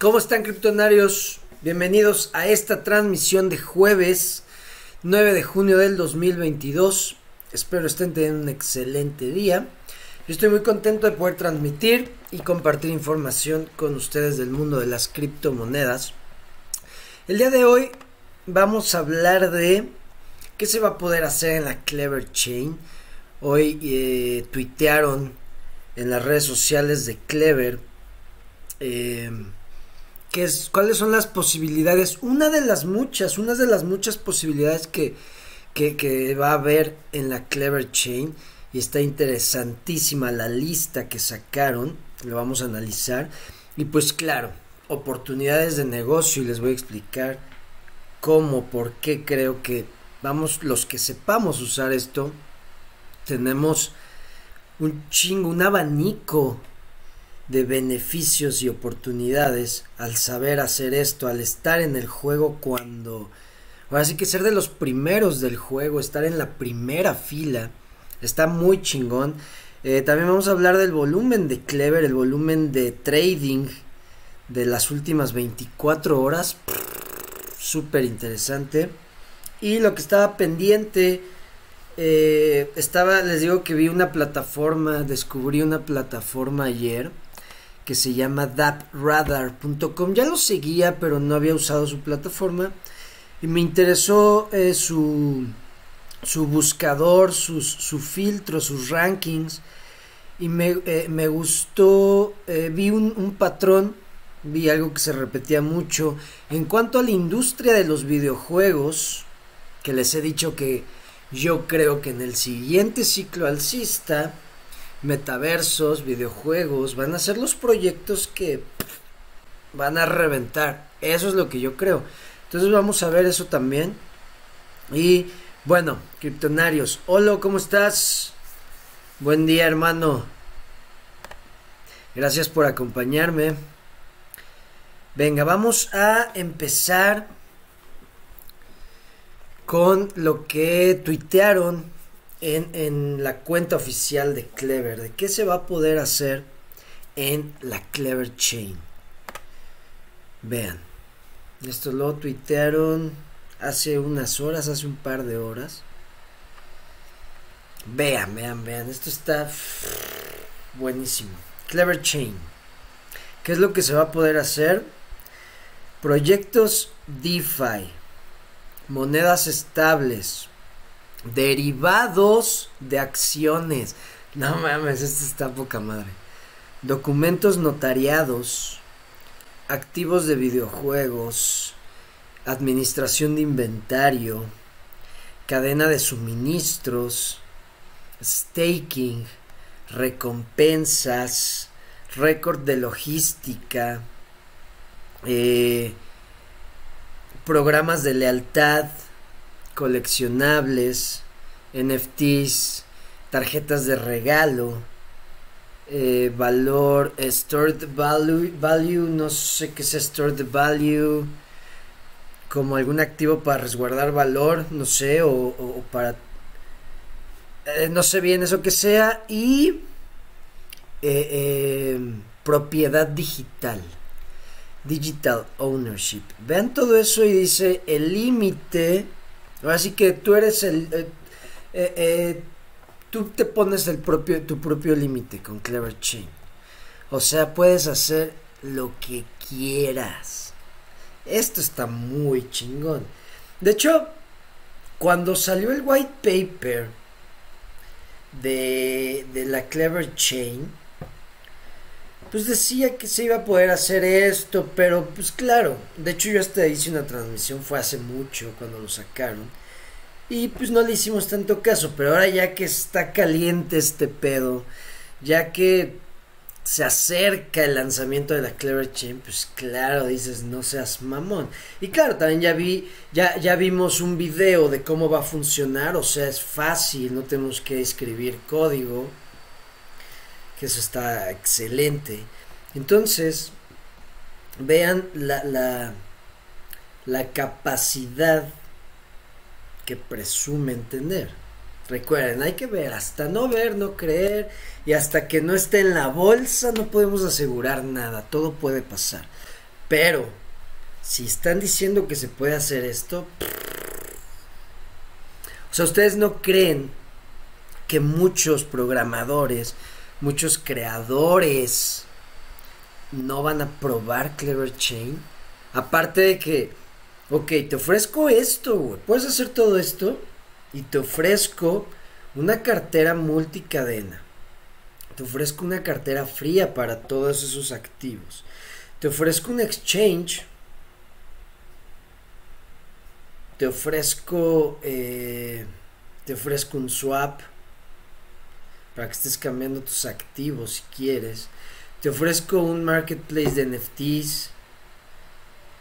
¿Cómo están criptonarios? Bienvenidos a esta transmisión de jueves 9 de junio del 2022. Espero estén teniendo un excelente día. Yo estoy muy contento de poder transmitir y compartir información con ustedes del mundo de las criptomonedas. El día de hoy vamos a hablar de qué se va a poder hacer en la Clever Chain. Hoy eh, tuitearon en las redes sociales de Clever eh, es, cuáles son las posibilidades, una de las muchas, una de las muchas posibilidades que, que, va a haber en la Clever Chain y está interesantísima la lista que sacaron, lo vamos a analizar y pues claro, oportunidades de negocio y les voy a explicar cómo, por qué creo que vamos, los que sepamos usar esto, tenemos un chingo, un abanico de beneficios y oportunidades al saber hacer esto, al estar en el juego cuando... Ahora sí que ser de los primeros del juego, estar en la primera fila, está muy chingón. Eh, también vamos a hablar del volumen de Clever, el volumen de trading de las últimas 24 horas. Súper interesante. Y lo que estaba pendiente, eh, estaba, les digo que vi una plataforma, descubrí una plataforma ayer que se llama dapradar.com. Ya lo seguía, pero no había usado su plataforma. Y me interesó eh, su, su buscador, sus, su filtro, sus rankings. Y me, eh, me gustó, eh, vi un, un patrón, vi algo que se repetía mucho. En cuanto a la industria de los videojuegos, que les he dicho que yo creo que en el siguiente ciclo alcista metaversos, videojuegos, van a ser los proyectos que van a reventar. Eso es lo que yo creo. Entonces vamos a ver eso también. Y bueno, criptonarios, hola, ¿cómo estás? Buen día, hermano. Gracias por acompañarme. Venga, vamos a empezar con lo que tuitearon en, la cuenta oficial de Clever, de qué se va a poder hacer en la Clever Chain. Vean, esto lo tuitearon hace unas horas, hace un par de horas. Vean, vean, vean, esto está buenísimo. Clever Chain. ¿Qué es lo que se va a poder hacer? Proyectos DeFi, monedas estables, Derivados de acciones. No mames, esto está poca madre. Documentos notariados. Activos de videojuegos. Administración de inventario. Cadena de suministros. Staking. Recompensas. Récord de logística. Eh, programas de lealtad coleccionables, NFTs, tarjetas de regalo, eh, valor, stored value, value, no sé qué es stored value, como algún activo para resguardar valor, no sé, o, para, eh, no sé bien eso que sea, y eh, propiedad digital. Digital ownership. Vean todo eso y dice el límite Así que tú eres el... Eh, eh, eh, tú te pones el propio, tu propio límite con Clever Chain. O sea, puedes hacer lo que quieras. Esto está muy chingón. De hecho, cuando salió el white paper de, de la Clever Chain, pues decía que se iba a poder hacer esto, pero pues claro, de hecho yo hasta hice una transmisión, fue hace mucho cuando lo sacaron, y pues no le hicimos tanto caso, pero ahora ya que está caliente este pedo, ya que se acerca el lanzamiento de la Clever Chain, pues claro, dices, no seas mamón. Y claro, también ya vi, ya, ya vimos un video de cómo va a funcionar, o sea, es fácil, no tenemos que escribir código que eso está excelente. Entonces, vean la, la, capacidad que presume entender. Recuerden, hay que ver, hasta no ver, no creer, y hasta que no esté en la bolsa no podemos asegurar nada, todo puede pasar. Pero, si están diciendo que se puede hacer esto, o sea, ustedes no creen que muchos programadores, muchos creadores no van a probar Clever Chain. Aparte de que, ok, te ofrezco esto. Puedes hacer todo esto y te ofrezco una cartera multicadena. Te ofrezco una cartera fría para todos esos activos. Te ofrezco un exchange. Te ofrezco. Eh, te ofrezco un swap. Para que estés cambiando tus activos si quieres. Te ofrezco un marketplace de NFTs.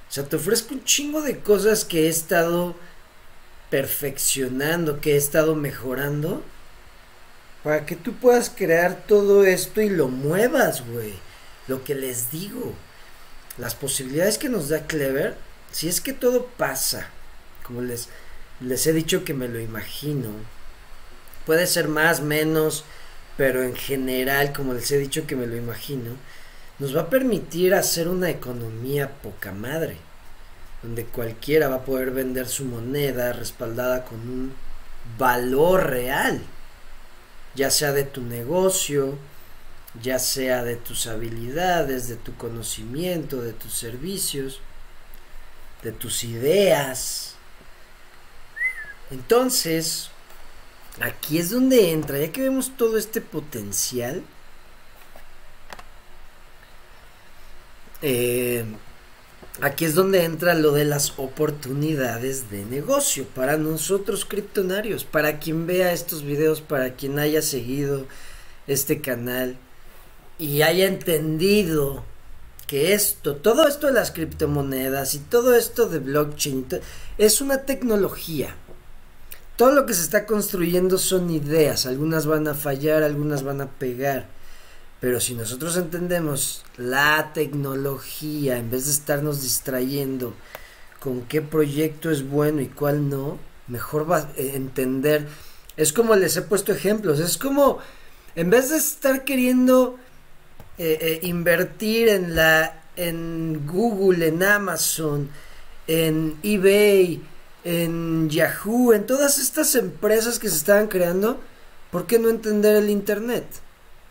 O sea, te ofrezco un chingo de cosas que he estado perfeccionando, que he estado mejorando para que tú puedas crear todo esto y lo muevas, güey. Lo que les digo. Las posibilidades que nos da Clever, si es que todo pasa, como les, les he dicho que me lo imagino, puede ser más, menos, pero en general, como les he dicho que me lo imagino, nos va a permitir hacer una economía poca madre, donde cualquiera va a poder vender su moneda respaldada con un valor real ya sea de tu negocio, ya sea de tus habilidades, de tu conocimiento, de tus servicios, de tus ideas. Entonces, aquí es donde entra, ya que vemos todo este potencial, eh, Aquí es donde entra lo de las oportunidades de negocio para nosotros criptonarios, para quien vea estos videos, para quien haya seguido este canal y haya entendido que esto, todo esto de las criptomonedas y todo esto de blockchain es una tecnología. Todo lo que se está construyendo son ideas, algunas van a fallar, algunas van a pegar. Pero si nosotros entendemos la tecnología, en vez de estarnos distrayendo con qué proyecto es bueno y cuál no, mejor va a entender. Es como les he puesto ejemplos, es como, en vez de estar queriendo eh, eh, invertir en la en Google, en Amazon, en eBay, en Yahoo, en todas estas empresas que se estaban creando, ¿por qué no entender el Internet?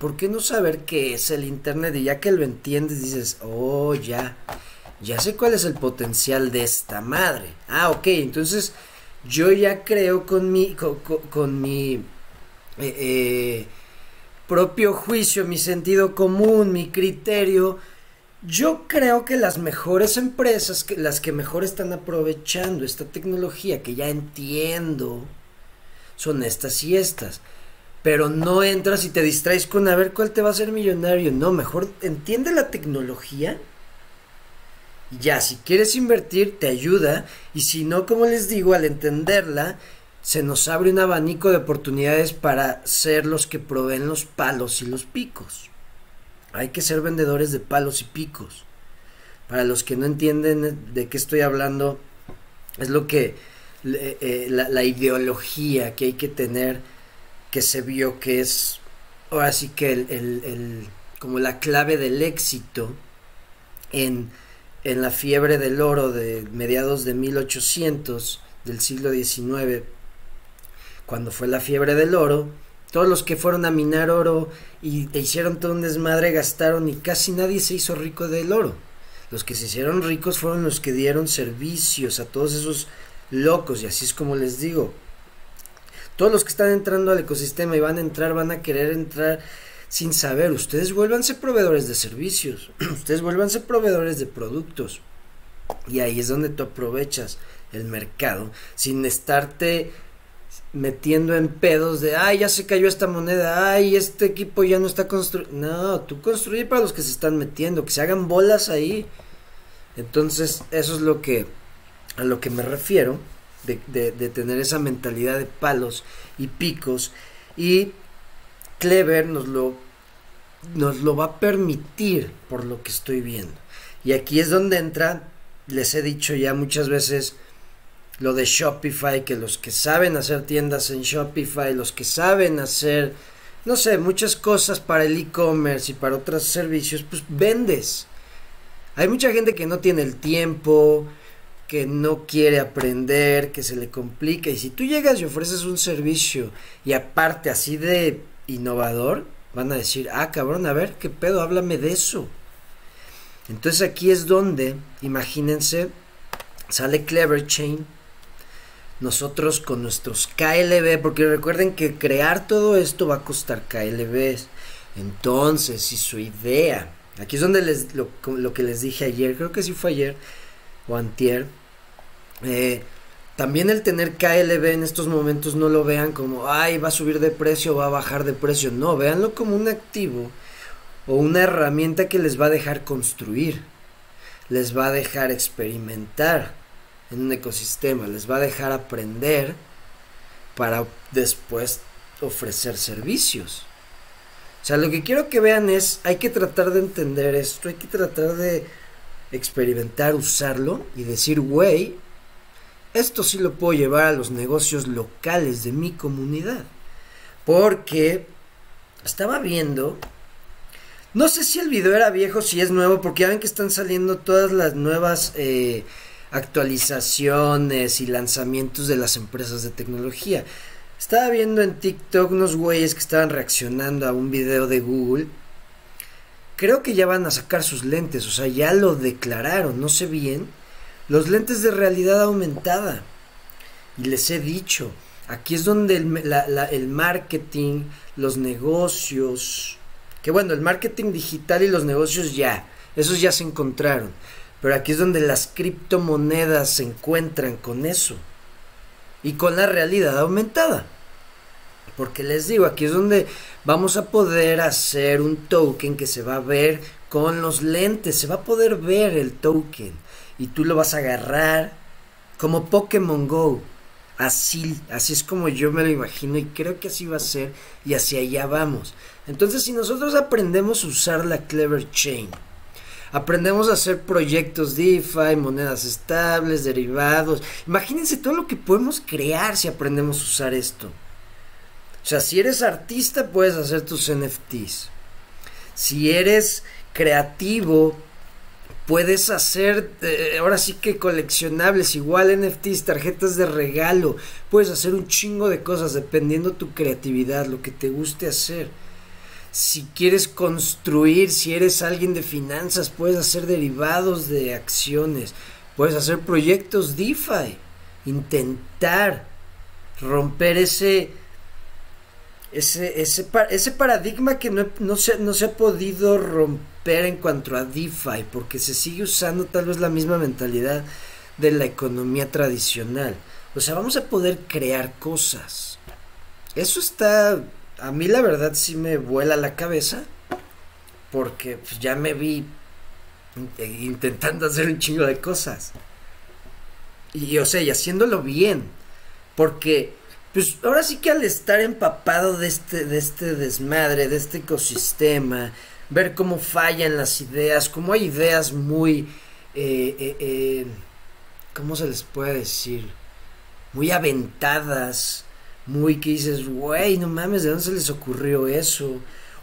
¿por qué no saber qué es el Internet? Y ya que lo entiendes, dices, oh, ya, ya sé cuál es el potencial de esta madre. Ah, ok, entonces yo ya creo con mi, con, mi eh, eh, propio juicio, mi sentido común, mi criterio, yo creo que las mejores empresas, que, las que mejor están aprovechando esta tecnología, que ya entiendo, son estas y estas pero no entras y te distraes con a ver cuál te va a hacer millonario. No, mejor entiende la tecnología. Ya, si quieres invertir, te ayuda. Y si no, como les digo, al entenderla, se nos abre un abanico de oportunidades para ser los que proveen los palos y los picos. Hay que ser vendedores de palos y picos. Para los que no entienden de qué estoy hablando, es lo que eh, la, la ideología que hay que tener que se vio que es ahora sí que el, el, como la clave del éxito en, en, la fiebre del oro de mediados de 1800 del siglo XIX, cuando fue la fiebre del oro, todos los que fueron a minar oro y e hicieron todo un desmadre gastaron y casi nadie se hizo rico del oro. Los que se hicieron ricos fueron los que dieron servicios a todos esos locos y así es como les digo, todos los que están entrando al ecosistema y van a entrar, van a querer entrar sin saber. Ustedes vuélvanse proveedores de servicios, ustedes vuélvanse proveedores de productos. Y ahí es donde tú aprovechas el mercado sin estarte metiendo en pedos de, ay, ya se cayó esta moneda, ay, este equipo ya no está construyendo. No, tú construye para los que se están metiendo, que se hagan bolas ahí. Entonces, eso es lo que, a lo que me refiero de, tener esa mentalidad de palos y picos y Clever nos lo, nos lo va a permitir por lo que estoy viendo. Y aquí es donde entra, les he dicho ya muchas veces, lo de Shopify, que los que saben hacer tiendas en Shopify, los que saben hacer, no sé, muchas cosas para el e-commerce y para otros servicios, pues vendes. Hay mucha gente que no tiene el tiempo, que no quiere aprender, que se le complica. Y si tú llegas y ofreces un servicio y aparte así de innovador, van a decir, ah, cabrón, a ver, ¿qué pedo? Háblame de eso. Entonces aquí es donde, imagínense, sale Clever Chain. Nosotros con nuestros KLB, porque recuerden que crear todo esto va a costar KLB. Entonces, si su idea, aquí es donde les, lo, lo que les dije ayer, creo que sí fue ayer o antier, eh, también el tener KLB en estos momentos no lo vean como, ay, va a subir de precio, va a bajar de precio. No, véanlo como un activo o una herramienta que les va a dejar construir, les va a dejar experimentar en un ecosistema, les va a dejar aprender para después ofrecer servicios. O sea, lo que quiero que vean es, hay que tratar de entender esto, hay que tratar de experimentar, usarlo y decir, güey, esto sí lo puedo llevar a los negocios locales de mi comunidad. Porque estaba viendo, no sé si el video era viejo, si es nuevo, porque ya ven que están saliendo todas las nuevas eh, actualizaciones y lanzamientos de las empresas de tecnología. Estaba viendo en TikTok unos güeyes que estaban reaccionando a un video de Google. Creo que ya van a sacar sus lentes, o sea, ya lo declararon, no sé bien los lentes de realidad aumentada. Y les he dicho, aquí es donde el, marketing, los negocios, que bueno, el marketing digital y los negocios ya, esos ya se encontraron. Pero aquí es donde las criptomonedas se encuentran con eso. Y con la realidad aumentada. Porque les digo, aquí es donde vamos a poder hacer un token que se va a ver con los lentes. Se va a poder ver el token y tú lo vas a agarrar como Pokémon Go. Así, así es como yo me lo imagino y creo que así va a ser y hacia allá vamos. Entonces, si nosotros aprendemos a usar la Clever Chain, aprendemos a hacer proyectos DeFi, monedas estables, derivados, imagínense todo lo que podemos crear si aprendemos a usar esto. O sea, si eres artista puedes hacer tus NFTs. Si eres creativo, puedes hacer eh, ahora sí que coleccionables, igual NFTs, tarjetas de regalo, puedes hacer un chingo de cosas dependiendo tu creatividad, lo que te guste hacer. Si quieres construir, si eres alguien de finanzas, puedes hacer derivados de acciones, puedes hacer proyectos DeFi, intentar romper ese ese, ese, ese paradigma que no, no, se, no se ha podido romper en cuanto a DeFi, porque se sigue usando tal vez la misma mentalidad de la economía tradicional. O sea, vamos a poder crear cosas. Eso está, a mí la verdad sí me vuela la cabeza, porque pues, ya me vi intentando hacer un chingo de cosas. Y o sea, y haciéndolo bien, porque pues ahora sí que al estar empapado de este, de este desmadre, de este ecosistema, ver cómo fallan las ideas, cómo hay ideas muy, eh, eh, eh, ¿cómo se les puede decir? Muy aventadas, muy que dices, güey, no mames, ¿de dónde se les ocurrió eso?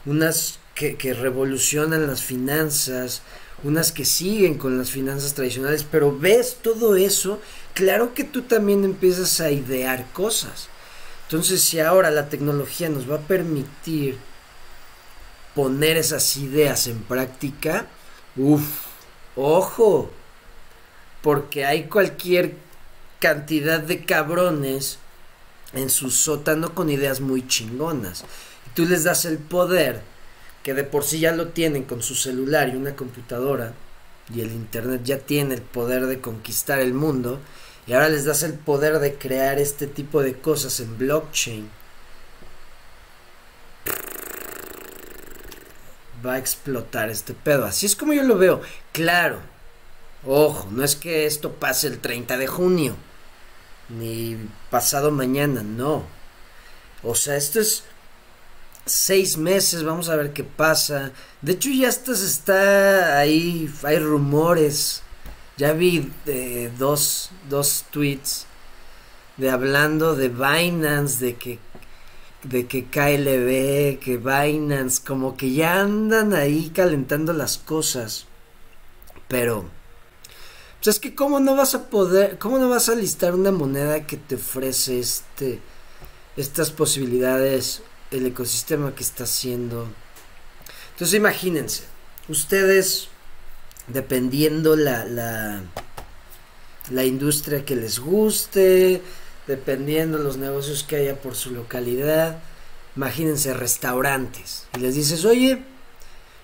Unas que, que revolucionan las finanzas, unas que siguen con las finanzas tradicionales, pero ves todo eso, claro que tú también empiezas a idear cosas. Entonces, si ahora la tecnología nos va a permitir poner esas ideas en práctica, uff, ojo, porque hay cualquier cantidad de cabrones en su sótano con ideas muy chingonas. Y tú les das el poder, que de por sí ya lo tienen con su celular y una computadora, y el Internet ya tiene el poder de conquistar el mundo, y ahora les das el poder de crear este tipo de cosas en blockchain, va a explotar este pedo. Así es como yo lo veo. Claro, ojo, no es que esto pase el 30 de junio, ni pasado mañana, no. O sea, esto es seis meses, vamos a ver qué pasa. De hecho, ya hasta está ahí, hay rumores ya vi eh, dos, dos tweets de hablando de Binance, de que de que KLB, que Binance, como que ya andan ahí calentando las cosas Pero, pues es que cómo no vas a poder, cómo no vas a listar una moneda que te ofrece este, estas posibilidades, el ecosistema que está haciendo. Entonces imagínense, ustedes, dependiendo la, la, la industria que les guste, dependiendo los negocios que haya por su localidad, imagínense restaurantes. Y les dices, oye,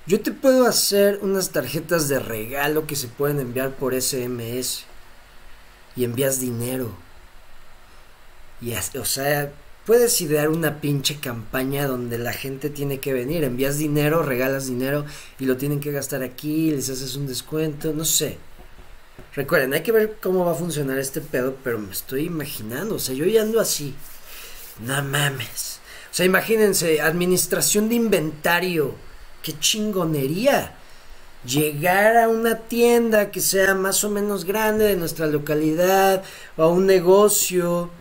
yo te puedo hacer unas tarjetas de regalo que se pueden enviar por SMS. Y envías dinero. Y, o sea, puedes idear una pinche campaña donde la gente tiene que venir. Envías dinero, regalas dinero y lo tienen que gastar aquí, les haces un descuento, no sé. Recuerden, hay que ver cómo va a funcionar este pedo, pero me estoy imaginando. O sea, yo ya ando así. No mames. O sea, imagínense, administración de inventario qué chingonería. Llegar a una tienda que sea más o menos grande de nuestra localidad o a un negocio.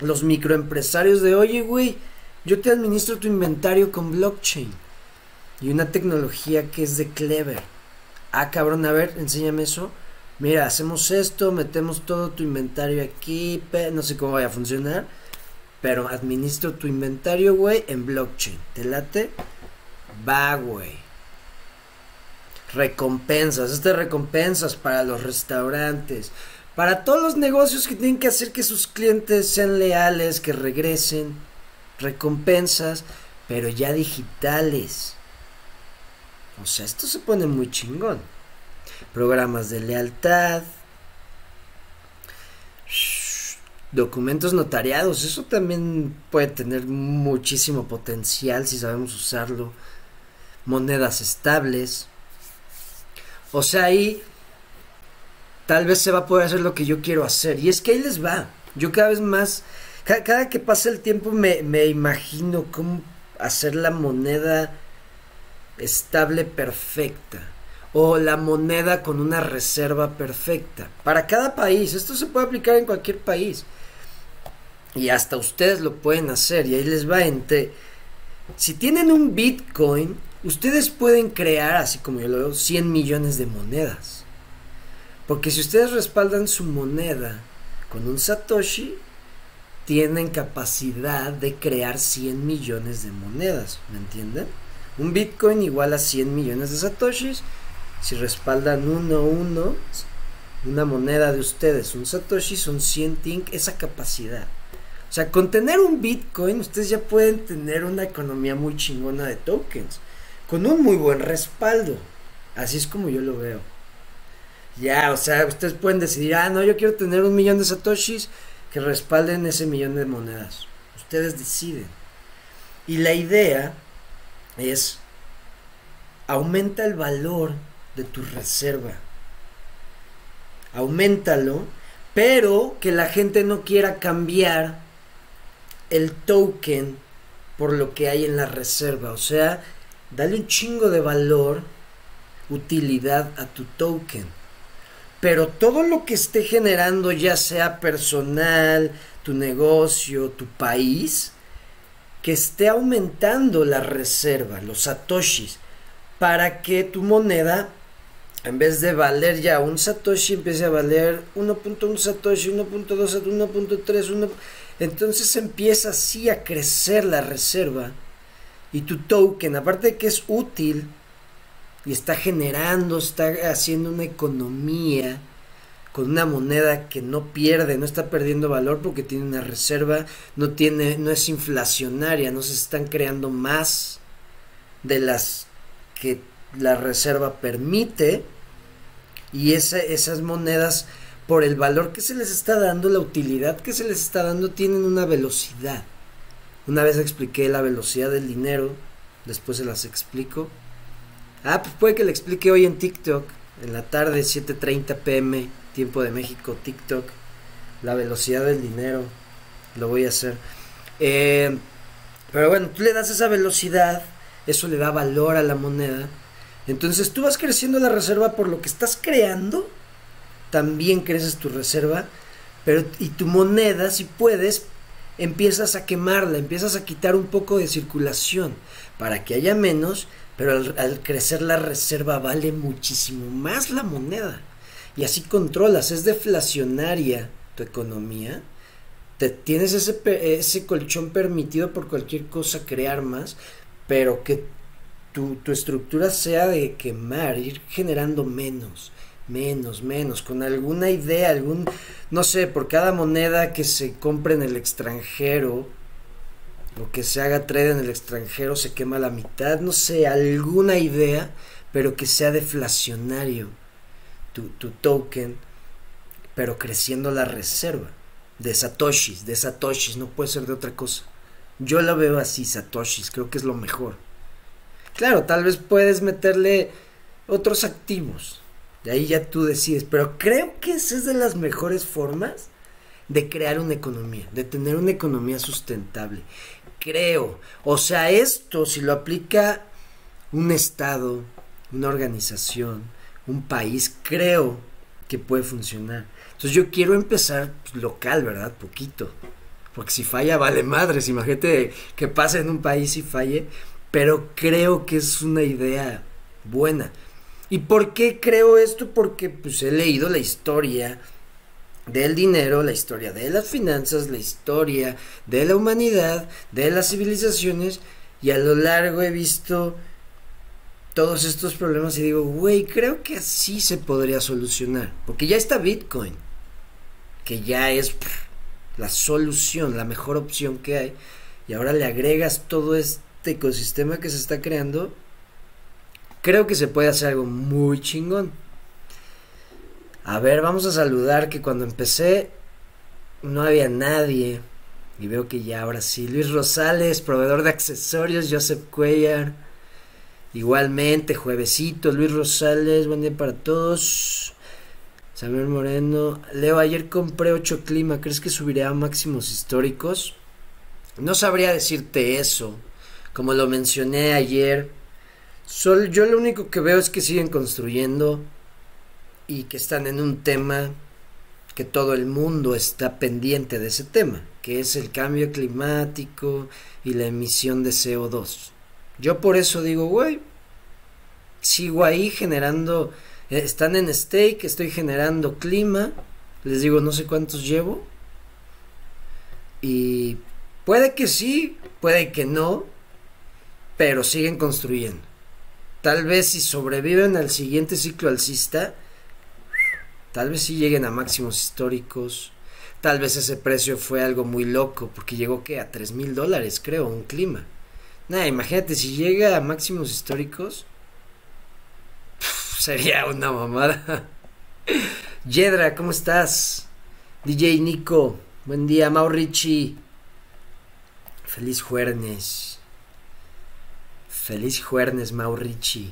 Los microempresarios de, oye, güey, yo te administro tu inventario con blockchain y una tecnología que es de Clever. Ah, cabrón, a ver, enséñame eso. Mira, hacemos esto, metemos todo tu inventario aquí, no sé cómo vaya a funcionar, pero administro tu inventario, güey, en blockchain. ¿Te late? Va. Recompensas. Estas recompensas para los restaurantes. Para todos los negocios que tienen que hacer que sus clientes sean leales, que regresen. Recompensas, pero ya digitales. O sea, esto se pone muy chingón. Programas de lealtad. Documentos notariados. Eso también puede tener muchísimo potencial si sabemos usarlo monedas estables. O sea, ahí tal vez se va a poder hacer lo que yo quiero hacer. Y es que ahí les va. Yo cada vez más, cada, que pasa el tiempo me, me imagino cómo hacer la moneda estable perfecta o la moneda con una reserva perfecta. Para cada país, esto se puede aplicar en cualquier país. Y hasta ustedes lo pueden hacer. Y ahí les va entre... Si tienen un Bitcoin, ustedes pueden crear, así como yo lo veo, 100 millones de monedas. Porque si ustedes respaldan su moneda con un Satoshi, tienen capacidad de crear 100 millones de monedas, ¿me entienden? Un Bitcoin igual a 100 millones de Satoshis. Si respaldan uno uno, una moneda de ustedes, un Satoshi, son 100 TINK, esa capacidad. O sea, con tener un Bitcoin, ustedes ya pueden tener una economía muy chingona de tokens con un muy buen respaldo. Así es como yo lo veo. Ya, o sea, ustedes pueden decidir, ah, no, yo quiero tener un millón de satoshis que respalden ese millón de monedas. Ustedes deciden. Y la idea es, aumenta el valor de tu reserva. Aumentalo, pero que la gente no quiera cambiar el token por lo que hay en la reserva. O sea, dale un chingo de valor, utilidad a tu token. Pero todo lo que esté generando, ya sea personal, tu negocio, tu país, que esté aumentando la reserva, los satoshis, para que tu moneda, en vez de valer ya un satoshi, empiece a valer 1.1 satoshi, 1.2, 1.3, 1... entonces empieza así a crecer la reserva y tu token, aparte de que es útil y está generando, está haciendo una economía con una moneda que no pierde, no está perdiendo valor porque tiene una reserva, no tiene, no es inflacionaria, no se están creando más de las que la reserva permite y esas monedas por el valor que se les está dando, la utilidad que se les está dando, tienen una velocidad. Una vez expliqué la velocidad del dinero, después se las explico. Ah, pues puede que le explique hoy en TikTok, en la tarde, 7.30 pm, tiempo de México, TikTok, la velocidad del dinero. Lo voy a hacer. Eh, pero bueno, tú le das esa velocidad, eso le da valor a la moneda. Entonces tú vas creciendo la reserva por lo que estás creando, también creces tu reserva, pero y tu moneda, si puedes, empiezas a quemarla, empiezas a quitar un poco de circulación para que haya menos, Pero al, crecer la reserva vale muchísimo más la moneda. Y así controlas, es deflacionaria tu economía. Te, tienes ese, ese colchón permitido por cualquier cosa crear más, pero que tu, tu estructura sea de quemar, ir generando menos menos, menos, con alguna idea, algún, no sé, por cada moneda que se compre en el extranjero, o que se haga trade en el extranjero se quema la mitad, no sé, alguna idea, pero que sea deflacionario tu, tu token, pero creciendo la reserva de satoshis, de satoshis, no puede ser de otra cosa. Yo la veo así, satoshis, creo que es lo mejor. Claro, tal vez puedes meterle otros activos, de ahí ya tú decides, pero creo que esa es de las mejores formas de crear una economía, de tener una economía sustentable creo. O sea, esto si lo aplica un estado, una organización, un país, creo que puede funcionar. Entonces yo quiero empezar local, ¿verdad? Poquito. Porque si falla, vale madres. Imagínate que pase en un país y falle. Pero creo que es una idea buena. ¿Y por qué creo esto? Porque pues he leído la historia del dinero, la historia de las finanzas, la historia de la humanidad, de las civilizaciones, y a lo largo he visto todos estos problemas y digo, güey, creo que así se podría solucionar, porque ya está Bitcoin, que ya es la solución, la mejor opción que hay, y ahora le agregas todo este ecosistema que se está creando, creo que se puede hacer algo muy chingón. A ver, vamos a saludar que cuando empecé no había nadie. Y veo que ya ahora sí. Luis Rosales, proveedor de accesorios, Joseph Cuellar. Igualmente, juevesito, Luis Rosales, buen día para todos. Samuel Moreno. Leo, ayer compré 8 clima, ¿crees que subiré a máximos históricos? No sabría decirte eso. Como lo mencioné ayer. Sol, yo lo único que veo es que siguen construyendo y que están en un tema que todo el mundo está pendiente de ese tema, que es el cambio climático y la emisión de CO2. Yo por eso digo, güey, sigo ahí generando, eh, están en stake, estoy generando clima, les digo, no sé cuántos llevo, y puede que sí, puede que no, pero siguen construyendo. Tal vez si sobreviven al siguiente ciclo alcista, Tal vez sí lleguen a máximos históricos. Tal vez ese precio fue algo muy loco, porque llegó que a 3 mil dólares, creo, un clima. Nada, imagínate, si llega a máximos históricos, sería una mamada. Yedra, ¿cómo estás? DJ Nico, buen día, Maurici. Feliz jueves. Feliz jueves, Maurici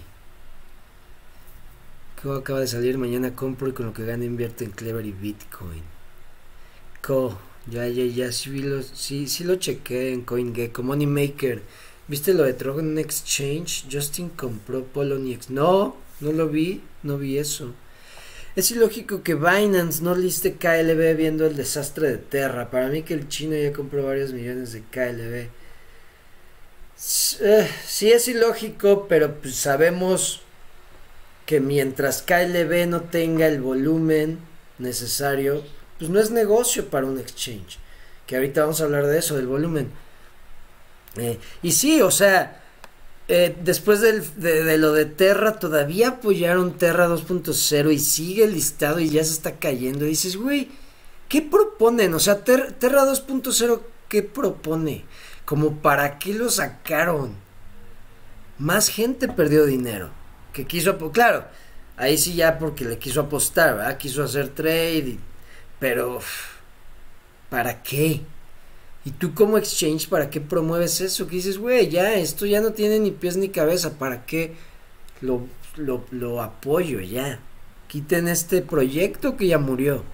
Co acaba de salir, mañana compro y con lo que gane invierto en Clever y Bitcoin. Co, ya, ya, ya, sí, lo, sí, sí lo chequé en CoinGecko, Moneymaker. ¿Viste lo de Tron Exchange? Justin compró Poloniex. No, no lo vi, no vi eso. Es ilógico que Binance no liste KLB viendo el desastre de Terra. Para mí que el chino ya compró varios millones de KLB. Eh, sí es ilógico, pero pues sabemos que mientras KLB no tenga el volumen necesario, pues no es negocio para un exchange. Que ahorita vamos a hablar de eso, del volumen. Eh, y sí, o sea, eh, después de, lo de Terra, todavía apoyaron Terra 2.0 y sigue listado y ya se está cayendo. Dices, güey, ¿qué proponen? O sea, Terra 2.0, ¿qué propone? Como para qué lo sacaron. Más gente perdió dinero que quiso, claro, ahí sí ya porque le quiso apostar, ¿verdad? Quiso hacer trade, pero ¿para qué? ¿Y tú como exchange, para qué promueves eso? Que dices, güey, ya, esto ya no tiene ni pies ni cabeza, ¿para qué lo, lo, apoyo ya? Quiten este proyecto que ya murió.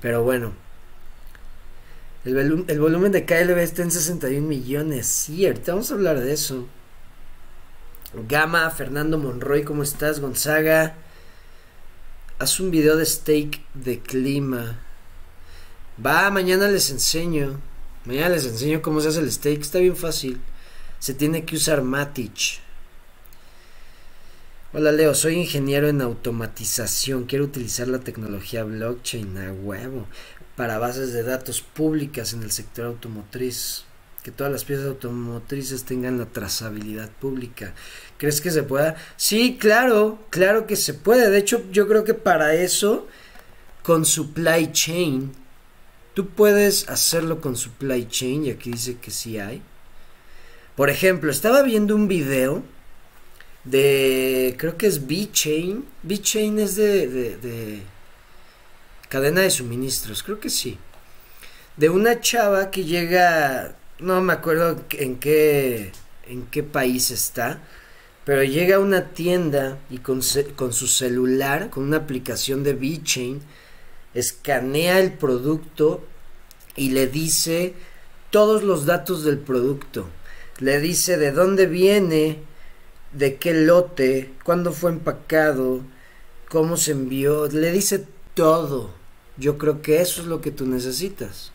Pero bueno. El, volumen de KLB está en 61 millones. Ahorita vamos a hablar de eso. Gama, Fernando Monroy, ¿cómo estás? Gonzaga. Haz un video de steak de clima. Va, mañana les enseño. Mañana les enseño cómo se hace el steak. Está bien fácil. Se tiene que usar Matic. Hola Leo, soy ingeniero en automatización. Quiero utilizar la tecnología blockchain a huevo para bases de datos públicas en el sector automotriz. Que todas las piezas automotrices tengan la trazabilidad pública. ¿Crees que se pueda? Sí, claro, claro que se puede. De hecho, yo creo que para eso, con supply chain, tú puedes hacerlo con supply chain y aquí dice que sí hay. Por ejemplo, estaba viendo un video de, creo que es B-Chain. B-Chain es de, de, cadena de suministros, creo que sí. De una chava que llega, no me acuerdo en qué, en qué país está, pero llega a una tienda y con, con su celular, con una aplicación de B-Chain, escanea el producto y le dice todos los datos del producto. Le dice de dónde viene, de qué lote, cuándo fue empacado, cómo se envió, le dice todo. Yo creo que eso es lo que tú necesitas.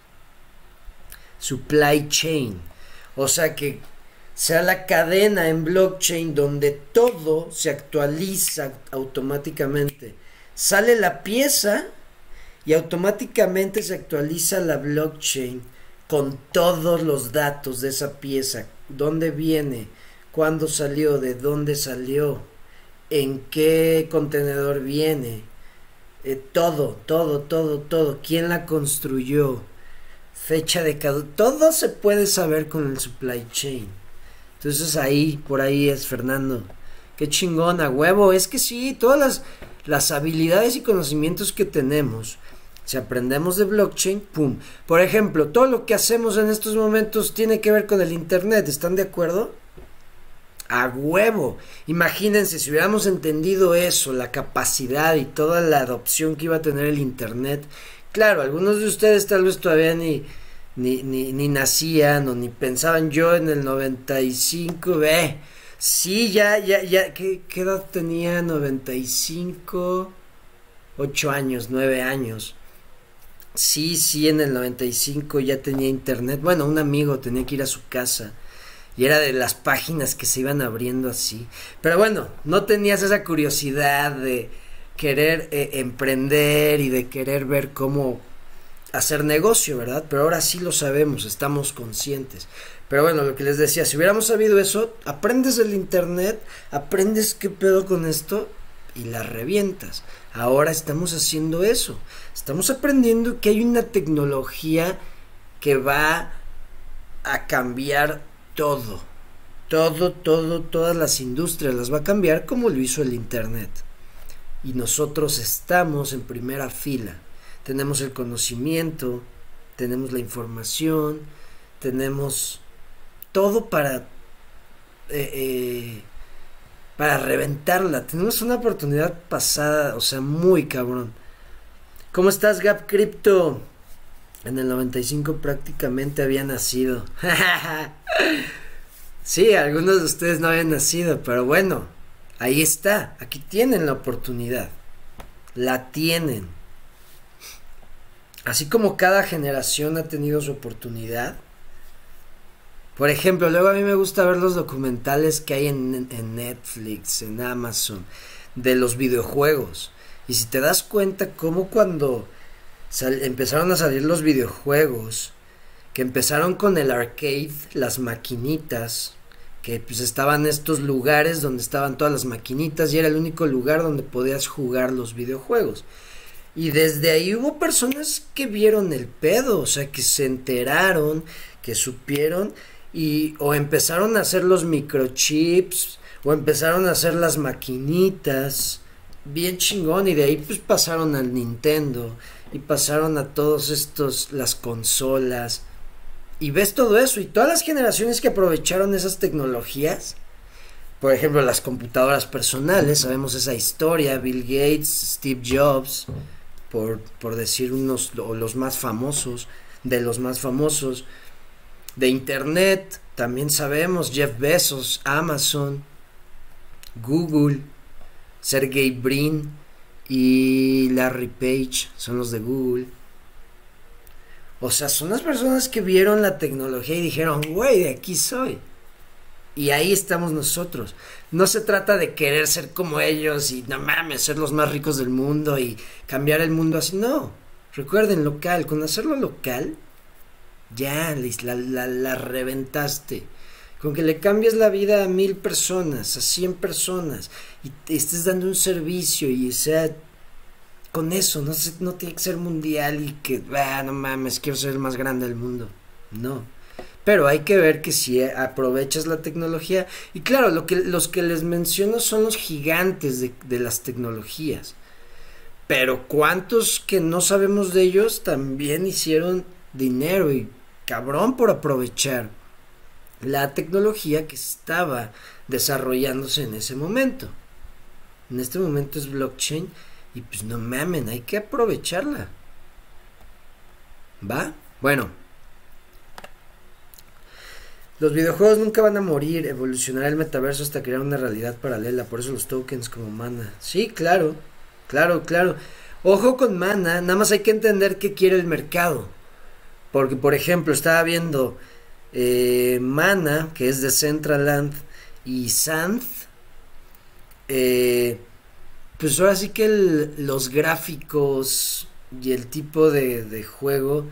Supply chain. O sea que sea la cadena en blockchain donde todo se actualiza automáticamente. Sale la pieza y automáticamente se actualiza la blockchain con todos los datos de esa pieza, dónde viene, cuándo salió, de dónde salió, en qué contenedor viene, eh, todo, todo, todo, todo, quién la construyó, fecha de cada, todo se puede saber con el supply chain. Entonces ahí, por ahí es Fernando. Qué chingona, huevo. Es que sí, todas las, las habilidades y conocimientos que tenemos, si aprendemos de blockchain, ¡pum! Por ejemplo, todo lo que hacemos en estos momentos tiene que ver con el Internet, ¿están de acuerdo? A huevo. Imagínense si hubiéramos entendido eso, la capacidad y toda la adopción que iba a tener el Internet. Claro, algunos de ustedes tal vez todavía ni, ni, ni, nacían o ni pensaban yo en el 95, eh. Sí, ya, ya, ya, ¿qué, ¿qué edad tenía? 95, 8 años, 9 años. Sí, sí, en el 95 ya tenía internet. Bueno, un amigo tenía que ir a su casa y era de las páginas que se iban abriendo así. Pero bueno, no tenías esa curiosidad de querer eh, emprender y de querer ver cómo hacer negocio, ¿verdad? Pero ahora sí lo sabemos, estamos conscientes. Pero bueno, lo que les decía, si hubiéramos sabido eso, aprendes el internet, aprendes qué pedo con esto y la revientas. Ahora estamos haciendo eso. Estamos aprendiendo que hay una tecnología que va a cambiar todo, todo, todo, todas las industrias las va a cambiar como lo hizo el Internet. Y nosotros estamos en primera fila. Tenemos el conocimiento, tenemos la información, tenemos todo para, eh, eh, para reventarla. Tenemos una oportunidad pasada, o sea, muy cabrón. ¿Cómo estás, Gap Crypto? En el 95 prácticamente había nacido. sí, algunos de ustedes no habían nacido, pero bueno, ahí está. Aquí tienen la oportunidad. La tienen. Así como cada generación ha tenido su oportunidad. Por ejemplo, luego a mí me gusta ver los documentales que hay en, Netflix, en Amazon, de los videojuegos. Y si te das cuenta, como cuando empezaron a salir los videojuegos, que empezaron con el arcade, las maquinitas, que pues estaban estos lugares donde estaban todas las maquinitas y era el único lugar donde podías jugar los videojuegos. Y desde ahí hubo personas que vieron el pedo, o sea, que se enteraron, que supieron y o empezaron a hacer los microchips o empezaron a hacer las maquinitas, bien chingón y de ahí pues pasaron al Nintendo y pasaron a todos estos, las consolas. Y ves todo eso y todas las generaciones que aprovecharon esas tecnologías. Por ejemplo, las computadoras personales, sabemos esa historia, Bill Gates, Steve Jobs, por, por decir unos, o los más famosos, de los más famosos. De Internet, también sabemos, Jeff Bezos, Amazon, Google, Sergey Brin, y Larry Page son los de Google. O sea, son las personas que vieron la tecnología y dijeron, güey, de aquí soy. Y ahí estamos nosotros. No se trata de querer ser como ellos y no mames, ser los más ricos del mundo y cambiar el mundo así. No. Recuerden, local. Con hacerlo local, ya la, la, la reventaste. Con que le cambies la vida a mil personas, a cien personas, y te estés dando un servicio y sea con eso, no, no tiene que ser mundial y que, ah, no mames, quiero ser el más grande del mundo. No. Pero hay que ver que si aprovechas la tecnología, y claro, lo que, los que les menciono son los gigantes de, de las tecnologías. Pero cuántos que no sabemos de ellos también hicieron dinero y cabrón por aprovechar la tecnología que estaba desarrollándose en ese momento. En este momento es blockchain y pues no mamen, hay que aprovecharla. ¿Va? Bueno. Los videojuegos nunca van a morir, evolucionará el metaverso hasta crear una realidad paralela, por eso los tokens como mana. Sí, claro, claro, claro. Ojo con mana, nada más hay que entender qué quiere el mercado. Porque, por ejemplo, estaba viendo eh, Mana, que es de Centraland, y Santh. Eh, pues ahora sí que los gráficos y el tipo de, juego,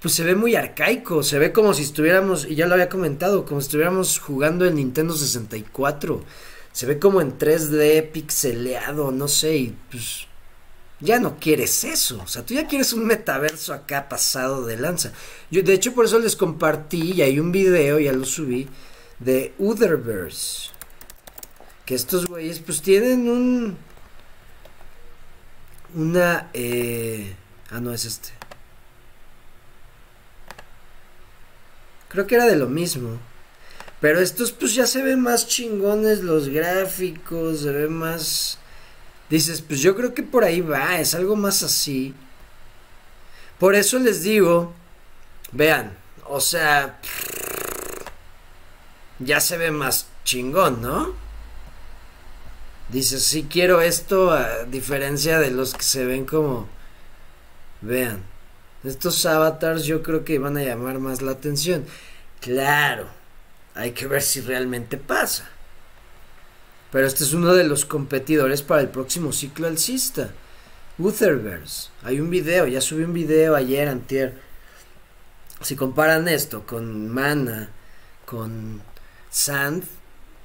pues se ve muy arcaico, se ve como si estuviéramos, y ya lo había comentado, como si estuviéramos jugando el Nintendo 64. Se ve como en 3D pixeleado, no sé, y pues ya no quieres eso. O sea, tú ya quieres un metaverso acá pasado de lanza. Yo, de hecho, por eso les compartí, y hay un video, ya lo subí, de Otherverse. Que estos güeyes, pues tienen un. Una. Eh, ah, no es este. Creo que era de lo mismo. Pero estos, pues ya se ven más chingones los gráficos, se ven más dices, pues yo creo que por ahí va, es algo más así. Por eso les digo, vean, o sea, ya se ve más chingón, ¿no? Dices, sí quiero esto a diferencia de los que se ven como, vean, estos avatars yo creo que van a llamar más la atención. Claro, hay que ver si realmente pasa. Pero este es uno de los competidores para el próximo ciclo alcista. Utherverse. Hay un video, ya subí un video ayer, antier. Si comparan esto con Mana, con Sand,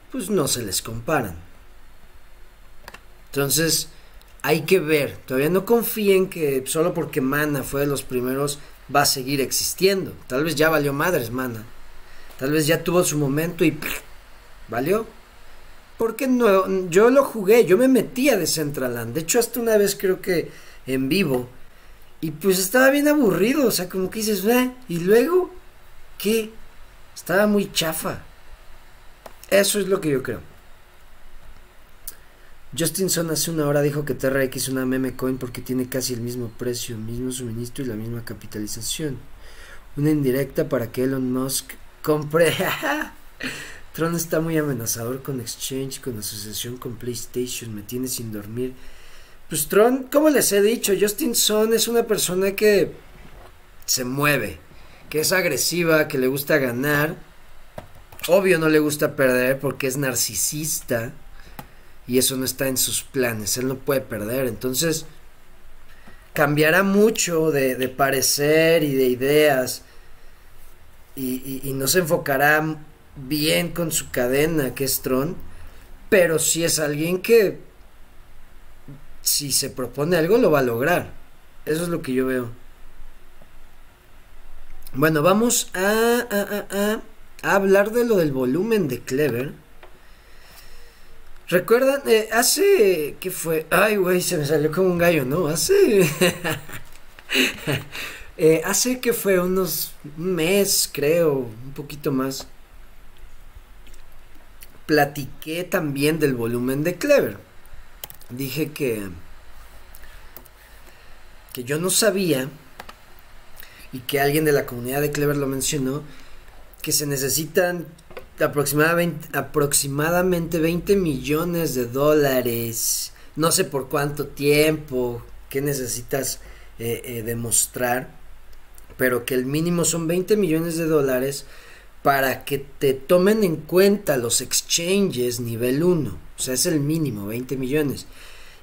pues no se les comparan. Entonces, hay que ver. Todavía no confíen que solo porque Mana fue de los primeros va a seguir existiendo. Tal vez ya valió madres Mana. Tal vez ya tuvo su momento y valió. Porque no, yo lo jugué, yo me metí a Decentraland. De hecho, hasta una vez creo que en vivo. Y pues estaba bien aburrido, o sea, como que dices, ¿eh? ¿y luego qué? Estaba muy chafa. Eso es lo que yo creo. Justin Son hace una hora dijo que TRX es una meme coin porque tiene casi el mismo precio, el mismo suministro y la misma capitalización. Una indirecta para que Elon Musk compre. Tron está muy amenazador con Exchange, con asociación con PlayStation, me tiene sin dormir. Pues Tron, como les he dicho, Justin Son es una persona que se mueve, que es agresiva, que le gusta ganar. Obvio no le gusta perder porque es narcisista y eso no está en sus planes, él no puede perder. Entonces, cambiará mucho de, parecer y de ideas y, y no se enfocará bien con su cadena, que es Tron, pero si es alguien que si se propone algo lo va a lograr. Eso es lo que yo veo. Bueno, vamos a, hablar de lo del volumen de Clever. ¿Recuerdan? Eh, hace... ¿Qué fue? Ay, güey, se me salió como un gallo, ¿no? Hace... eh, hace que fue unos... Un mes, creo, un poquito más platiqué también del volumen de Clever. Dije que, que yo no sabía, y que alguien de la comunidad de Clever lo mencionó, que se necesitan aproximadamente, aproximadamente 20 millones de dólares, no sé por cuánto tiempo, qué necesitas eh, eh, demostrar, pero que el mínimo son 20 millones de dólares para que te tomen en cuenta los exchanges nivel 1. O sea, es el mínimo, 20 millones.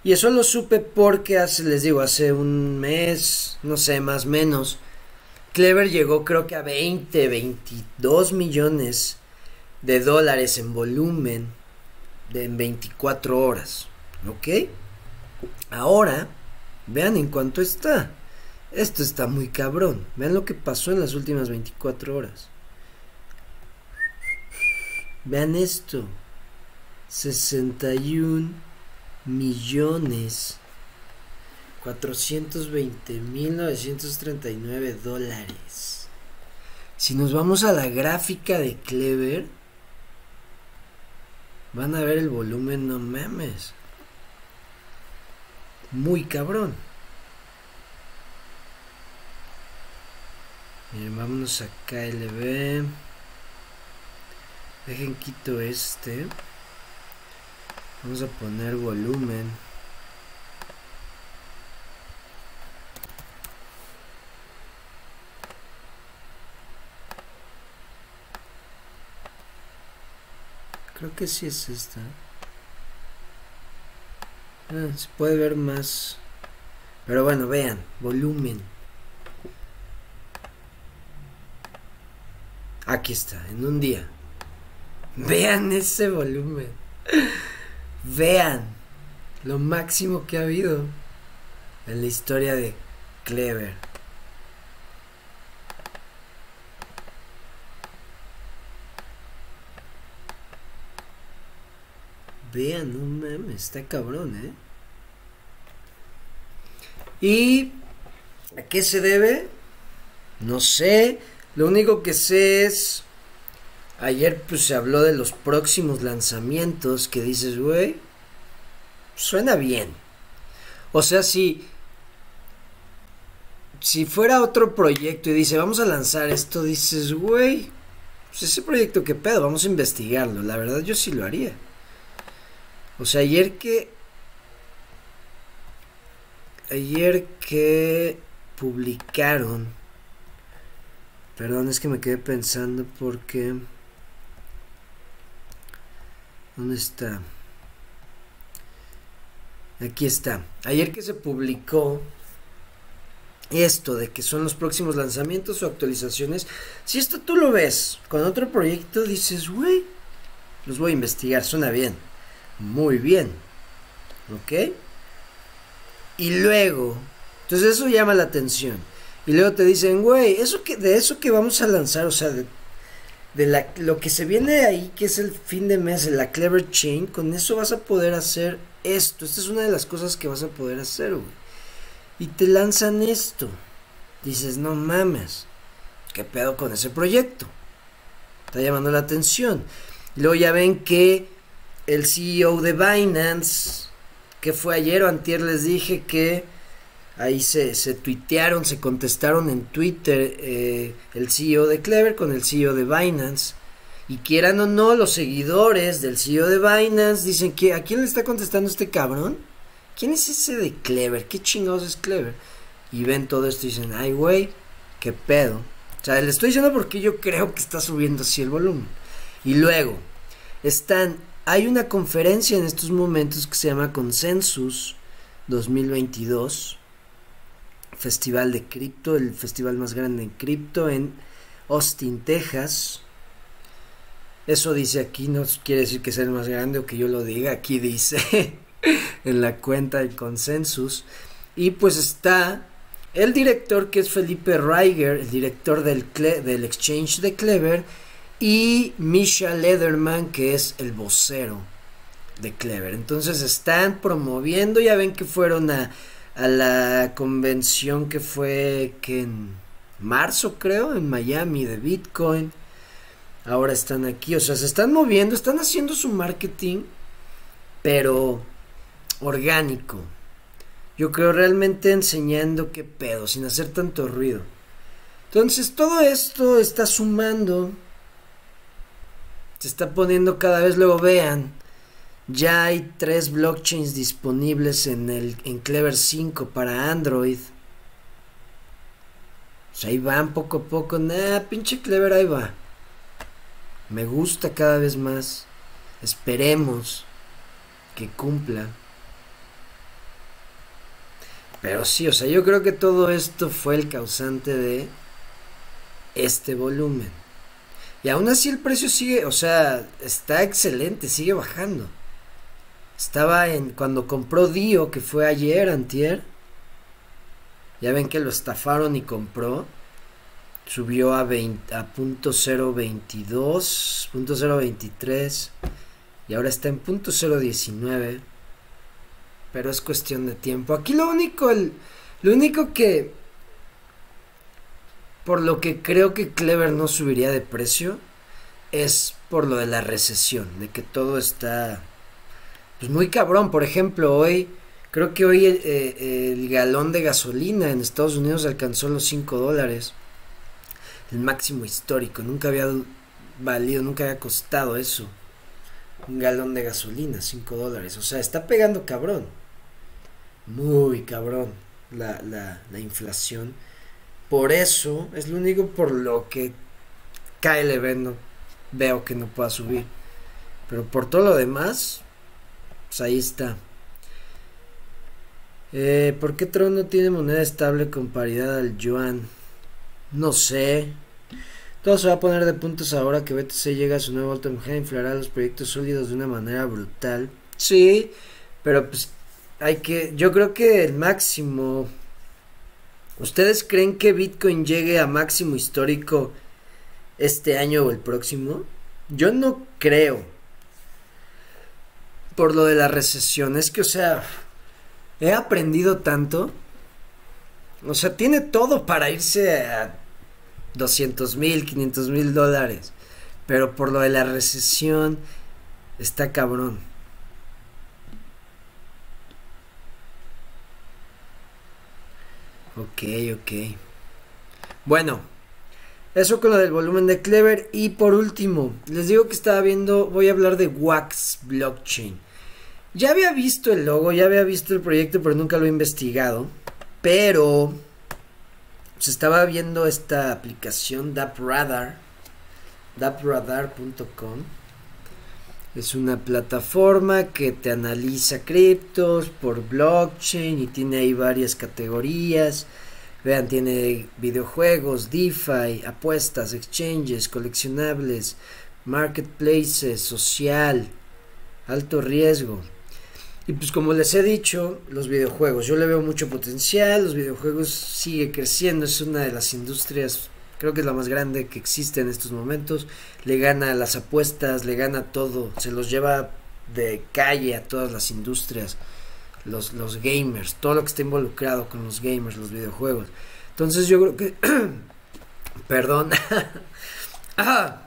Y eso lo supe porque hace, les digo, hace un mes, no sé, más menos, Clever llegó creo que a 20, 22 millones de dólares en volumen en 24 horas. ¿Ok? Ahora, vean en cuánto está. Esto está muy cabrón. Vean lo que pasó en las últimas 24 horas. Vean esto. 61 millones 420 mil 939 dólares. Si nos vamos a la gráfica de Clever, van a ver el volumen, no mames. Muy cabrón. Miren, vámonos a KLB. Dejen quito este. Vamos a poner volumen. Creo que sí es esta. Ah, se puede ver más. Pero bueno, vean, volumen. Aquí está, en un día. Vean ese volumen. Vean lo máximo que ha habido en la historia de Clever. Vean, no mames, está cabrón, ¿eh? ¿Y a qué se debe? No sé. Lo único que sé es Ayer pues se habló de los próximos lanzamientos que dices, güey, suena bien. O sea, si si fuera otro proyecto y dice, vamos a lanzar esto, dices, güey, pues ese proyecto qué pedo, vamos a investigarlo. La verdad yo sí lo haría. O sea, ayer que ayer que publicaron Perdón, es que me quedé pensando porque ¿Dónde está? Aquí está. Ayer que se publicó esto de que son los próximos lanzamientos o actualizaciones, si esto tú lo ves con otro proyecto, dices, güey, los voy a investigar, suena bien. Muy bien. ¿Ok? Y luego, entonces eso llama la atención. Y luego te dicen, güey, eso que, de eso que vamos a lanzar, o sea, de de la, lo que se viene ahí, que es el fin de mes, la Clever Chain, con eso vas a poder hacer esto. Esta es una de las cosas que vas a poder hacer, güey. Y te lanzan esto. Dices, no mames, ¿qué pedo con ese proyecto? Está llamando la atención. Luego ya ven que el CEO de Binance, que fue ayer o antier, les dije que Ahí se, se tuitearon, se contestaron en Twitter eh, el CEO de Clever con el CEO de Binance. Y quieran o no, los seguidores del CEO de Binance dicen que ¿a quién le está contestando este cabrón? ¿Quién es ese de Clever? ¿Qué chingados es Clever? Y ven todo esto y dicen, ay güey, qué pedo. O sea, le estoy diciendo porque yo creo que está subiendo así el volumen. Y luego, están, hay una conferencia en estos momentos que se llama Consensus 2022 festival de cripto, el festival más grande en cripto en Austin, Texas. Eso dice aquí, no quiere decir que sea el más grande o que yo lo diga, aquí dice en la cuenta de consensus. Y pues está el director que es Felipe Reiger, el director del, del exchange de Clever, y Misha Lederman, que es el vocero de Clever. Entonces están promoviendo, ya ven que fueron a a la convención que fue que en marzo creo en Miami de Bitcoin. Ahora están aquí, o sea, se están moviendo, están haciendo su marketing, pero orgánico. Yo creo realmente enseñando qué pedo, sin hacer tanto ruido. Entonces todo esto está sumando, se está poniendo cada vez, luego vean, ya hay tres blockchains disponibles en, el, en Clever 5 para Android. O sea, ahí van poco a poco. Nah, pinche Clever, ahí va. Me gusta cada vez más. Esperemos que cumpla. Pero sí, o sea, yo creo que todo esto fue el causante de este volumen. Y aún así el precio sigue, o sea, está excelente, sigue bajando. Estaba en cuando compró Dio, que fue ayer, antier. Ya ven que lo estafaron y compró. Subió a, 20, a punto 0.22, punto 0.23 y ahora está en punto 0.19. Pero es cuestión de tiempo. Aquí lo único, el, lo único que por lo que creo que Clever no subiría de precio es por lo de la recesión, de que todo está pues muy cabrón. Por ejemplo, hoy creo que hoy eh, el, galón de gasolina en Estados Unidos alcanzó los 5 dólares, el máximo histórico. Nunca había valido, nunca había costado eso. Un galón de gasolina, 5 dólares. O sea, está pegando cabrón. Muy cabrón la, la inflación. Por eso es lo único por lo que cae el evento. Veo que no pueda subir. Pero por todo lo demás, pues ahí está. Eh, ¿Por qué Tron no tiene moneda estable con paridad al yuan? No sé. Todo se va a poner de puntos ahora que BTC llega a su nuevo alto e inflará los proyectos sólidos de una manera brutal. Sí, pero pues hay que. Yo creo que el máximo ¿Ustedes creen que Bitcoin llegue a máximo histórico este año o el próximo? Yo no creo. Por lo de la recesión. Es que, o sea, he aprendido tanto. O sea, tiene todo para irse a 200 mil, 500 mil dólares. Pero por lo de la recesión, está cabrón. Ok, ok. Bueno, eso con lo del volumen de Clever. Y por último, les digo que estaba viendo, voy a hablar de Wax Blockchain. Ya había visto el logo, ya había visto el proyecto, pero nunca lo he investigado. Pero se pues, estaba viendo esta aplicación DAppRadar, dappradar.com es una plataforma que te analiza criptos por blockchain y tiene ahí varias categorías. Vean, tiene videojuegos, DeFi, apuestas, exchanges, coleccionables, marketplaces, social, alto riesgo. Y pues como les he dicho, los videojuegos, yo le veo mucho potencial, los videojuegos sigue creciendo, es una de las industrias creo que es la más grande que existe en estos momentos. Le gana las apuestas, le gana todo, se los lleva de calle a todas las industrias, los, los gamers, todo lo que está involucrado con los gamers, los videojuegos. Entonces yo creo que... Perdón. ah.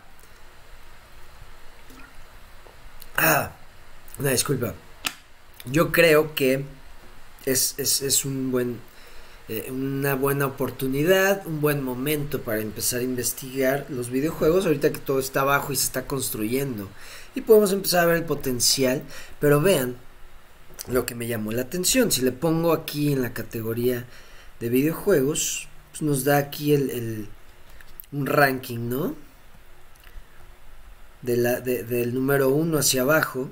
Ah. Una disculpa. Yo creo que es, es, es un buen eh, una buena oportunidad, un buen momento para empezar a investigar los videojuegos, ahorita que todo está abajo y se está construyendo. Y podemos empezar a ver el potencial, pero vean lo que me llamó la atención. Si le pongo aquí en la categoría de videojuegos, pues nos da aquí el, un ranking, ¿no? De la, del número 1 hacia abajo.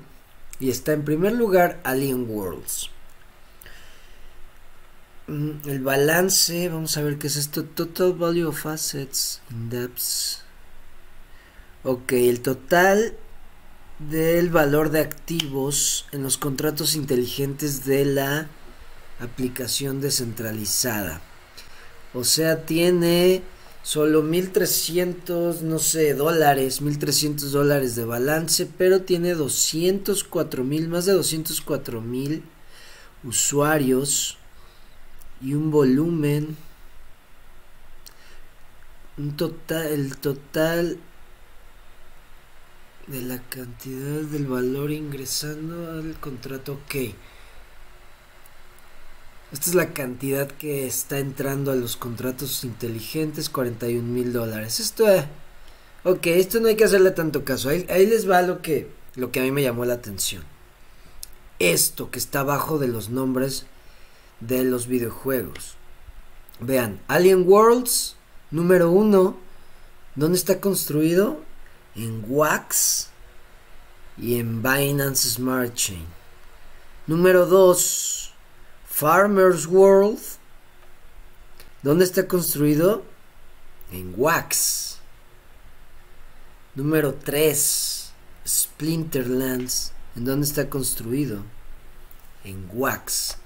Y está en primer lugar Alien Worlds. Mm, el balance, vamos a ver qué es esto. Total Value of Assets in Depths. Ok, el total del valor de activos en los contratos inteligentes de la aplicación descentralizada. O sea, tiene solo 1300, no sé, dólares, 1300 dólares de balance, pero tiene 204 mil, más de 204 mil usuarios y un volumen un total el total de la cantidad del valor ingresando al contrato ok esta es la cantidad que está entrando a los contratos inteligentes 41 mil dólares esto es ok esto no hay que hacerle tanto caso ahí, ahí les va lo que lo que a mí me llamó la atención esto que está abajo de los nombres de los videojuegos. Vean, Alien Worlds número uno, ¿dónde está construido? en Wax y en Binance Smart Chain. Número 2, Farmers World. ¿Dónde está construido? En Wax. Número 3, Splinterlands. ¿En dónde está construido? En Wax.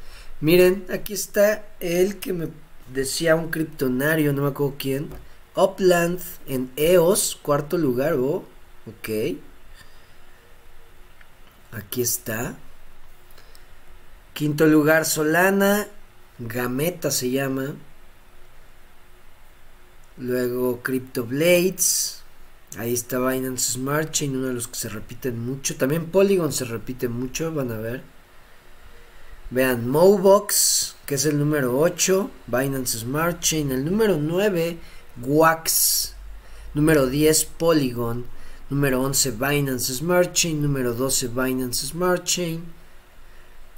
Miren, aquí está el que me decía un criptonario, no me acuerdo quién. Upland en EOS, cuarto lugar, oh, ok. Aquí está. Quinto lugar, Solana. Gameta se llama. Luego Crypto Blades. Ahí está Binance Smart Chain, uno de los que se repiten mucho. También Polygon se repite mucho, van a ver. Vean, Mobox, que es el número 8. Binance Smart Chain. El número 9, Wax. Número 10, Polygon. Número 11, Binance Smart Chain. Número 12, Binance Smart Chain.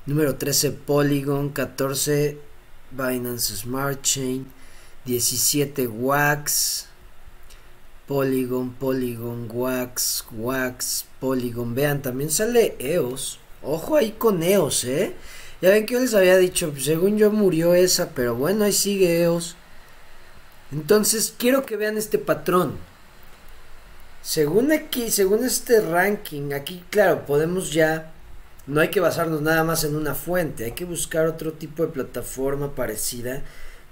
Número 13, Polygon. 14, Binance Smart Chain. 17, Wax. Polygon, Polygon, Wax, Wax, Polygon. Vean, también sale EOS. Ojo ahí con EOS, ¿eh? Ya ven que yo les había dicho, según yo murió esa, pero bueno, ahí sigue EOS. Entonces, quiero que vean este patrón. Según aquí, según este ranking, aquí, claro, podemos ya. No hay que basarnos nada más en una fuente, hay que buscar otro tipo de plataforma parecida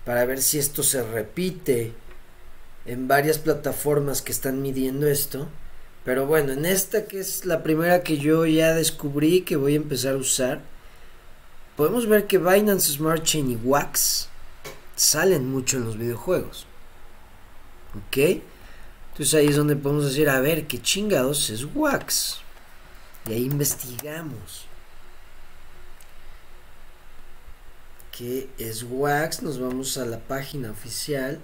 para ver si esto se repite en varias plataformas que están midiendo esto. Pero bueno, en esta que es la primera que yo ya descubrí que voy a empezar a usar, podemos ver que Binance Smart Chain y Wax salen mucho en los videojuegos. ¿Ok? Entonces ahí es donde podemos decir, a ver, ¿qué chingados es Wax? Y ahí investigamos. ¿Qué es Wax? Nos vamos a la página oficial.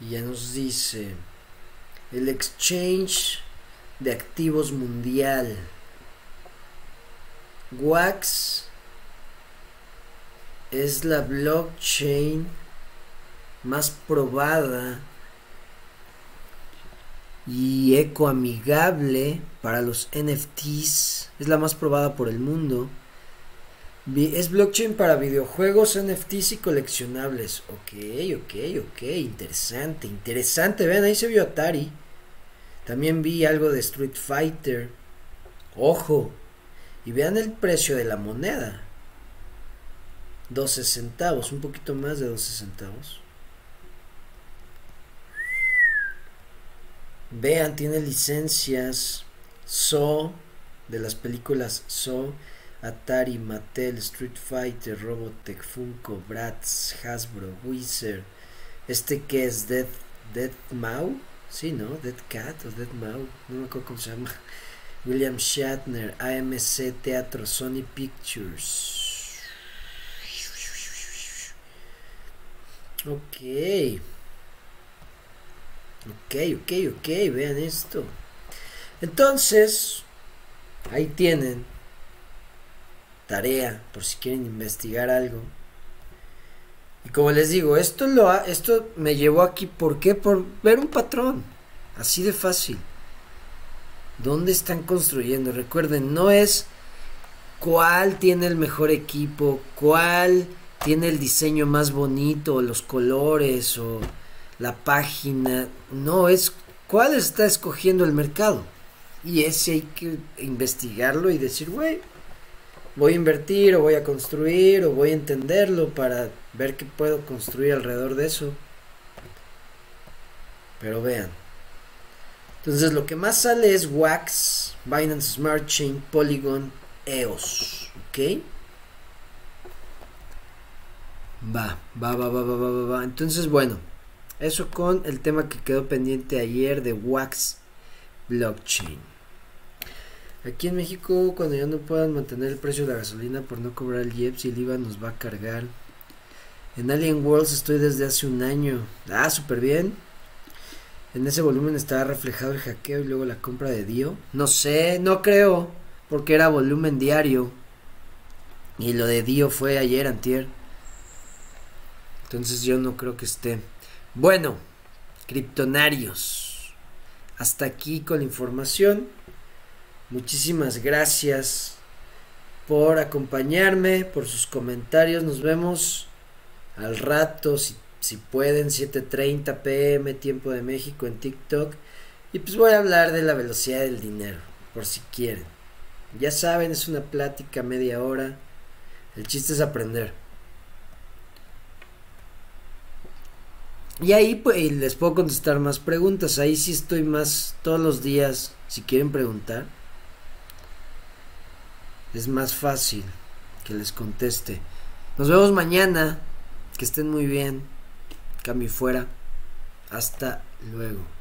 Y ya nos dice el exchange de activos mundial. Wax es la blockchain más probada y ecoamigable para los NFTs. Es la más probada por el mundo. Es blockchain para videojuegos, NFTs y coleccionables. Ok, ok, ok. Interesante, interesante. Vean, ahí se vio Atari. También vi algo de Street Fighter. Ojo. Y vean el precio de la moneda. 12 centavos, un poquito más de 12 centavos. Vean, tiene licencias So de las películas So, Atari, Mattel, Street Fighter, Robotech, Funko, Bratz, Hasbro, Wizard. Este que es Dead, Dead Mau, sí, ¿no? Dead Cat o Dead Mau, no me acuerdo cómo se llama. William Shatner, AMC Teatro, Sony Pictures. Ok. Ok, ok, ok, vean esto. Entonces, ahí tienen tarea por si quieren investigar algo. Y como les digo, esto lo esto me llevó aquí ¿por qué? Por ver un patrón, así de fácil. ¿Dónde están construyendo? Recuerden, no es cuál tiene el mejor equipo, cuál tiene el diseño más bonito, los colores o la página, no es cuál está escogiendo el mercado. Y ese hay que investigarlo y decir, güey, voy a invertir o voy a construir o voy a entenderlo para ver qué puedo construir alrededor de eso. Pero vean. Entonces lo que más sale es Wax, Binance Smart Chain, Polygon, EOS. ¿Ok? Va, va, va, va, va, va, va. Entonces, bueno. Eso con el tema que quedó pendiente ayer de Wax Blockchain. Aquí en México, cuando ya no puedan mantener el precio de la gasolina por no cobrar el IEPS y el IVA nos va a cargar. En Alien Worlds estoy desde hace un año. Ah, súper bien. En ese volumen estaba reflejado el hackeo y luego la compra de Dio. No sé, no creo, porque era volumen diario. Y lo de Dio fue ayer, antier. Entonces yo no creo que esté. Bueno, Criptonarios. Hasta aquí con la información. Muchísimas gracias por acompañarme, por sus comentarios. Nos vemos al rato, si, si pueden, 7.30 pm, tiempo de México en TikTok. Y pues voy a hablar de la velocidad del dinero, por si quieren. Ya saben, es una plática media hora. El chiste es aprender. Y ahí pues, les puedo contestar más preguntas. Ahí sí estoy más todos los días. Si quieren preguntar, es más fácil que les conteste. Nos vemos mañana. Que estén muy bien. Cambio fuera. Hasta luego.